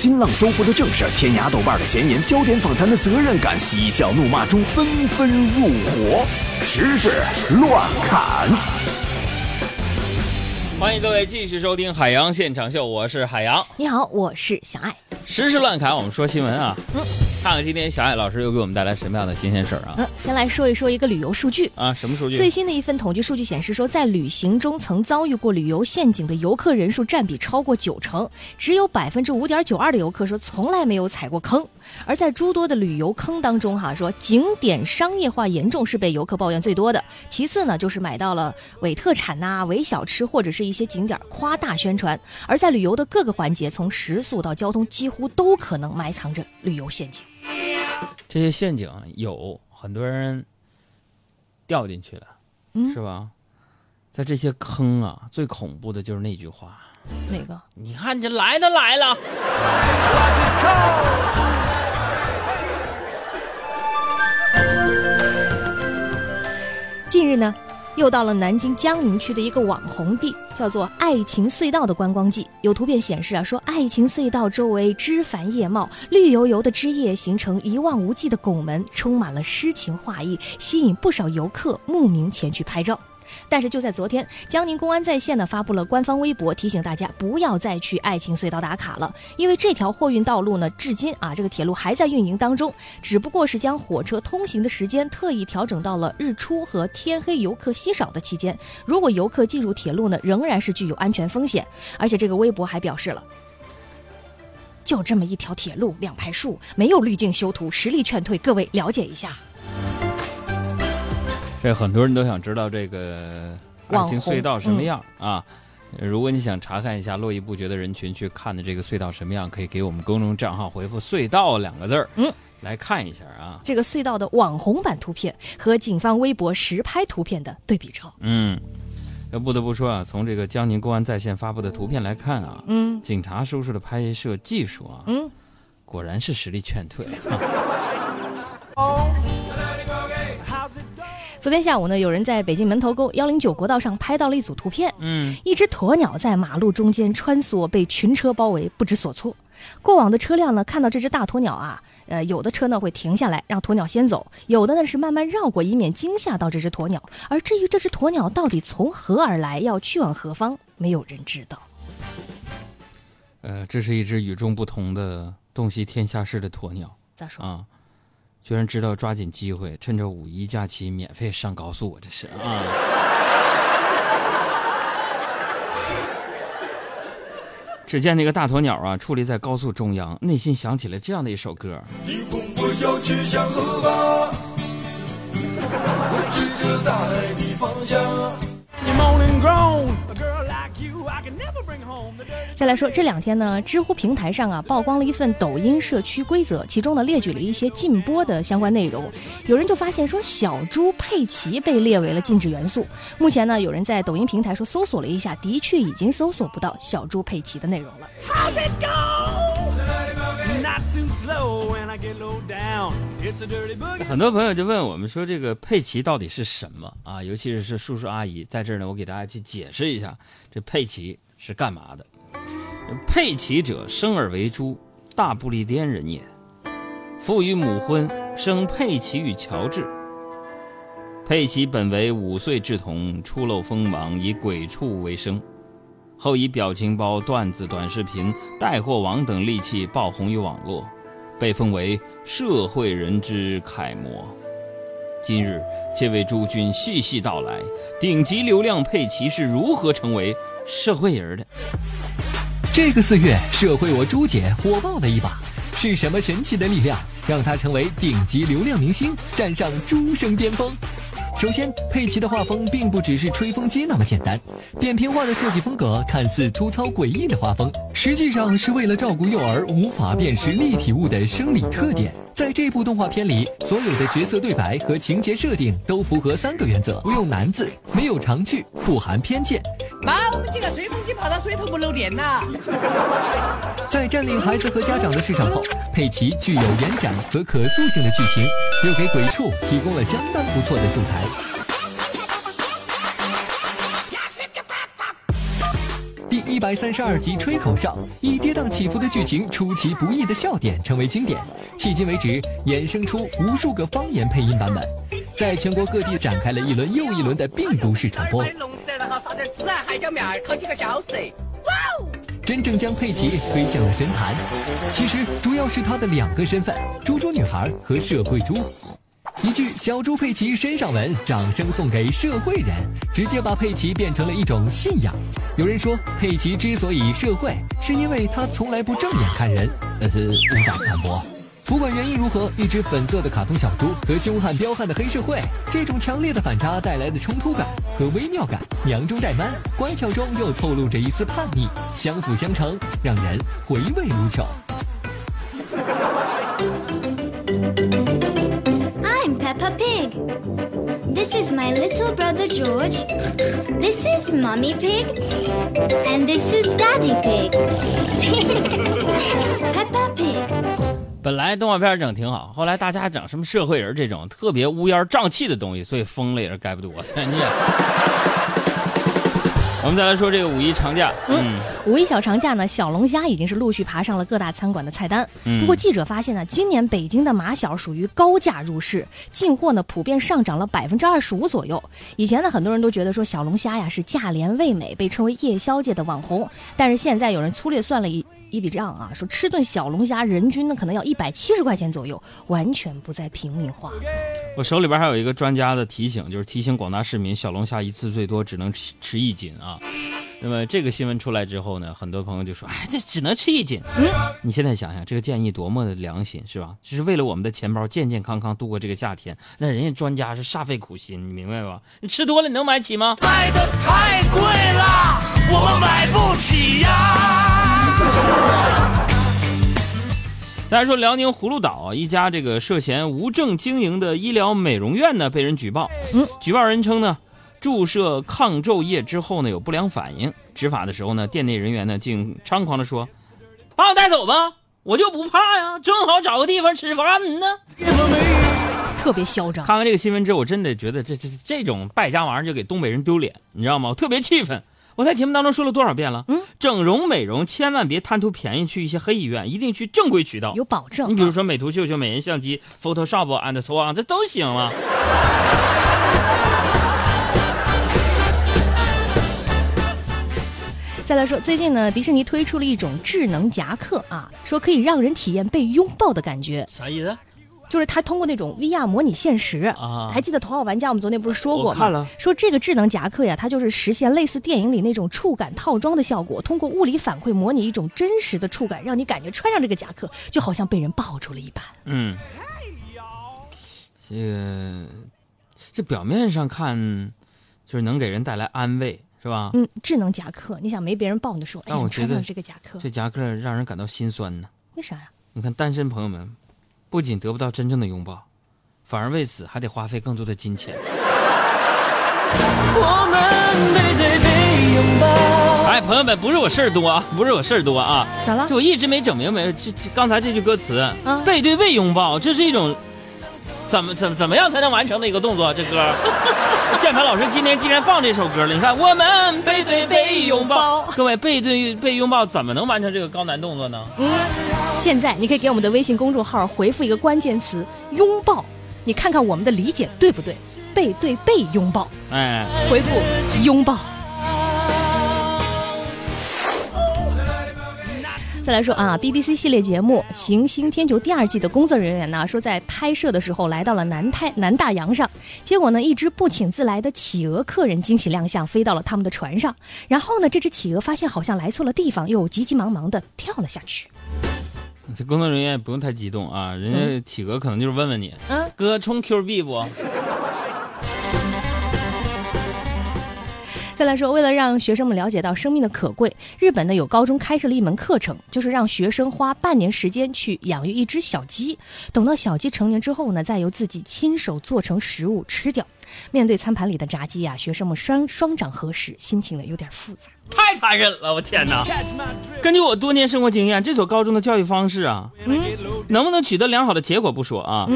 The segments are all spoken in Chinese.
新浪、搜狐的正事，天涯、豆瓣的闲言，焦点访谈的责任感，嬉笑怒骂中纷纷入伙，时事乱砍。欢迎各位继续收听《海洋现场秀》，我是海洋。你好，我是小爱。时事乱侃，我们说新闻啊。嗯，看看今天小爱老师又给我们带来什么样的新鲜事儿啊？嗯，先来说一说一个旅游数据啊，什么数据？最新的一份统计数据显示说，在旅行中曾遭遇过旅游陷阱的游客人数占比超过九成，只有百分之五点九二的游客说从来没有踩过坑。而在诸多的旅游坑当中，哈，说景点商业化严重是被游客抱怨最多的，其次呢就是买到了伪特产呐、伪小吃或者是一些景点夸大宣传。而在旅游的各个环节，从食宿到交通，几乎都可能埋藏着旅游陷阱。这些陷阱有很多人掉进去了，嗯是吧？在这些坑啊，最恐怖的就是那句话。哪个？你看，这来都来了。近日呢，又到了南京江宁区的一个网红地，叫做爱情隧道的观光季。有图片显示啊，说爱情隧道周围枝繁叶茂，绿油油的枝叶形成一望无际的拱门，充满了诗情画意，吸引不少游客慕名前去拍照。但是就在昨天，江宁公安在线呢发布了官方微博，提醒大家不要再去爱情隧道打卡了，因为这条货运道路呢，至今啊这个铁路还在运营当中，只不过是将火车通行的时间特意调整到了日出和天黑游客稀少的期间。如果游客进入铁路呢，仍然是具有安全风险。而且这个微博还表示了。就这么一条铁路，两排树，没有滤镜修图，实力劝退，各位了解一下。这很多人都想知道这个爱情隧道什么样、啊？如果你想查看一下络绎不绝的人群去看的这个隧道什么样，可以给我们公众账号回复“隧道”两个字儿，嗯，来看一下啊。这个隧道的网红版图片和警方微博实拍图片的对比照。嗯，那不得不说啊，从这个江宁公安在线发布的图片来看啊，嗯警察叔叔的拍摄技术啊，嗯，果然是实力劝退。昨天下午呢，有人在北京门头沟幺零九国道上拍到了一组图片，嗯，一只鸵鸟在马路中间穿梭，被群车包围，不知所措。过往的车辆呢，看到这只大鸵鸟啊，呃，有的车呢会停下来让鸵鸟先走，有的呢是慢慢绕过，以免惊吓到这只鸵鸟。而至于这只鸵鸟到底从何而来，要去往何方，没有人知道。呃，这是一只与众不同的洞悉天下事的鸵鸟咋说？啊，居然知道抓紧机会，趁着五一假期免费上高速，这是啊。只见那个大鸵鸟啊，矗立在高速中央，内心想起了这样的一首歌。你问我要去向何方？我指着大海的方向。再来说，这两天呢，知乎平台上啊曝光了一份抖音社区规则，其中呢列举了一些禁播的相关内容。有人就发现说，小猪佩奇被列为了禁止元素。目前呢，有人在抖音平台说搜索了一下，的确已经搜索不到小猪佩奇的内容了。How's it go? Not too slow when I get low down. It's a dirty boogie. 很多朋友就问我们说，这个佩奇到底是什么啊？尤其是是叔叔阿姨，在这儿呢，我给大家去解释一下，这佩奇是干嘛的？佩奇者，生而为猪，大不列颠人也。父与母婚，生佩奇与乔治。佩奇本为五岁稚童，初露锋芒，以鬼畜为生，后以表情包、段子、短视频、带货网等利器爆红于网络。被封为社会人之楷模。今日，且为诸君细细道来，顶级流量佩奇是如何成为社会人的？这个四月，社会我朱姐火爆了一把，是什么神奇的力量让她成为顶级流量明星，站上诸生巅峰？首先，佩奇的画风并不只是吹风机那么简单，扁平化的设计风格看似粗糙诡异的画风，实际上是为了照顾幼儿无法辨识立体物的生理特点。在这部动画片里，所有的角色对白和情节设定都符合三个原则：不用难字，没有长句，不含偏见。妈，我们几个吹风机跑到水头不漏电呐！在占领孩子和家长的市场后，佩奇具有延展和可塑性的剧情，又给鬼畜提供了相当不错的素材。一百三十二集吹口哨，以跌宕起伏的剧情、出其不意的笑点成为经典。迄今为止，衍生出无数个方言配音版本，在全国各地展开了一轮又一轮的病毒式传播。龙舌，然后撒点孜然、海椒面，烤几个小色。哇哦！真正将佩奇推向了神坛。其实主要是他的两个身份：猪猪女孩和社会猪。一句“小猪佩奇身上纹”，掌声送给社会人，直接把佩奇变成了一种信仰。有人说，佩奇之所以社会，是因为他从来不正眼看人。呃，无法反驳。不管原因如何，一只粉色的卡通小猪和凶悍彪悍的黑社会，这种强烈的反差带来的冲突感和微妙感，娘中带 man，乖巧中又透露着一丝叛逆，相辅相成，让人回味无穷。Pig. This is my little brother George. This is Mummy Pig. And this is Daddy Pig. Peppa Pig. 本来动画片整挺好，后来大家整什么社会人这种特别乌烟瘴气的东西，所以疯了也是该不多的。你，我们再来说这个五一长假，嗯，五一小长假呢，小龙虾已经是陆续爬上了各大餐馆的菜单。嗯不过记者发现呢，今年北京的马小属于高价入市，进货呢普遍上涨了百分之二十五左右。以前呢，很多人都觉得说小龙虾呀是价廉味美，被称为夜宵界的网红。但是现在有人粗略算了一一笔账啊，说吃顿小龙虾人均呢可能要一百七十块钱左右，完全不在平民化。我手里边还有一个专家的提醒，就是提醒广大市民，小龙虾一次最多只能吃吃一斤啊。那么这个新闻出来之后呢，很多朋友就说：“哎，这只能吃一斤。”嗯，你现在想想，这个建议多么的良心，是吧？就是为了我们的钱包健健康康度过这个夏天。那人家专家是煞费苦心，你明白吧？你吃多了，你能买起吗？卖的太贵了，我们买不起呀。再来说辽宁葫芦岛啊一家这个涉嫌无证经营的医疗美容院呢，被人举报。嗯，举报人称呢，注射抗皱液之后呢有不良反应。执法的时候呢，店内人员呢竟猖狂的说：“把我带走吧，我就不怕呀，正好找个地方吃饭呢。”特别嚣张。看完这个新闻之后，我真的觉得这这这种败家玩意儿就给东北人丢脸，你知道吗？我特别气愤。我在节目当中说了多少遍了？嗯，整容美容千万别贪图便宜去一些黑医院，一定去正规渠道。有保证啊。你比如说美图秀秀、美颜相机、Photoshop and so on，这都行啊。再来说，最近呢，迪士尼推出了一种智能夹克啊，说可以让人体验被拥抱的感觉，啥意思？就是它通过那种 VR 模拟现实啊还记得《头号玩家》我们昨天不是说过吗？看了说这个智能夹克呀，它就是实现类似电影里那种触感套装的效果，通过物理反馈模拟一种真实的触感，让你感觉穿上这个夹克就好像被人抱住了一般。嗯，这个这表面上看就是能给人带来安慰，是吧？嗯，智能夹克，你想没别人抱你的时候，哎我觉得你穿上了这个夹克，这夹克让人感到心酸呢。为啥呀？你看，单身朋友们不仅得不到真正的拥抱，反而为此还得花费更多的金钱。我们背对背拥抱。哎，朋友们，不是我事儿多啊，不是我事儿多啊，咋了就？我一直没整明白这这刚才这句歌词，啊背对背拥抱，这是一种怎么怎么怎么样才能完成的一个动作？这歌，键盘老师今天既然放这首歌了，你看我们背对背拥抱，各位背对背拥抱怎么能完成这个高难动作呢？现在你可以给我们的微信公众号回复一个关键词“拥抱”，你看看我们的理解对不对？背对背拥抱，哎，回复“拥抱”。再来说啊，BBC 系列节目《行星天球》第二季的工作人员呢，说在拍摄的时候来到了南太南大洋上，结果呢，一只不请自来的企鹅客人惊喜亮相，飞到了他们的船上。然后呢，这只企鹅发现好像来错了地方，又急急忙忙的跳了下去。这工作人员也不用太激动啊，人家企鹅可能就是问问你，嗯，哥充 Q 币不？再来说，为了让学生们了解到生命的可贵，日本呢有高中开设了一门课程，就是让学生花半年时间去养育一只小鸡，等到小鸡成年之后呢，再由自己亲手做成食物吃掉。面对餐盘里的炸鸡啊，学生们双双掌合十，心情呢有点复杂。太残忍了，我天哪！根据我多年生活经验，这所高中的教育方式啊，能不能取得良好的结果不说啊，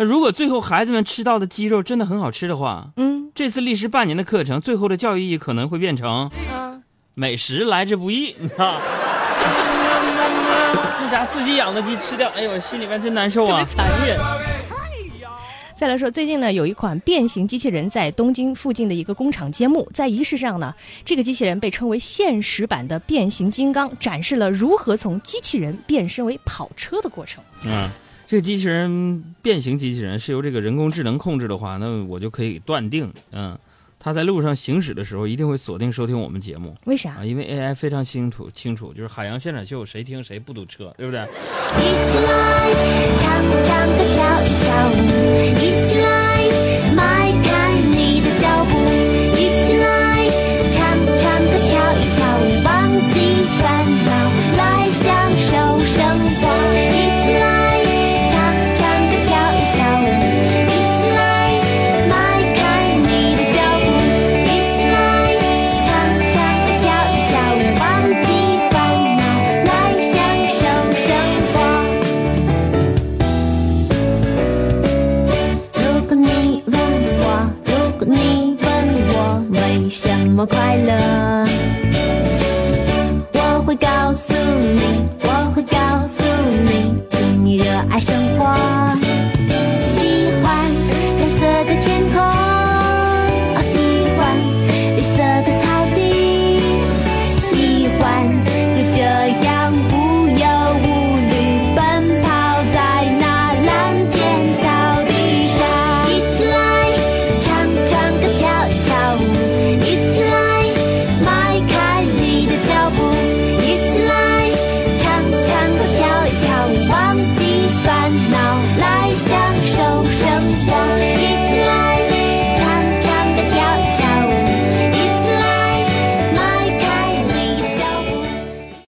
那如果最后孩子们吃到的鸡肉真的很好吃的话，嗯这次历时半年的课程，最后的教育意义可能会变成：美食来之不易啊。那家自己养的鸡吃掉，哎呦，心里面真难受啊！残忍。再来说，最近呢，有一款变形机器人在东京附近的一个工厂揭幕，在仪式上呢，这个机器人被称为现实版的变形金刚，展示了如何从机器人变身为跑车的过程。嗯，这个机器人变形机器人是由这个人工智能控制的话，那我就可以断定，嗯，它在路上行驶的时候一定会锁定收听我们节目为啥啊，？因为 AI 非常清楚清楚，就是海洋现场秀谁听谁不堵车，对不对？一起来，长长的跳一跳舞，一起来，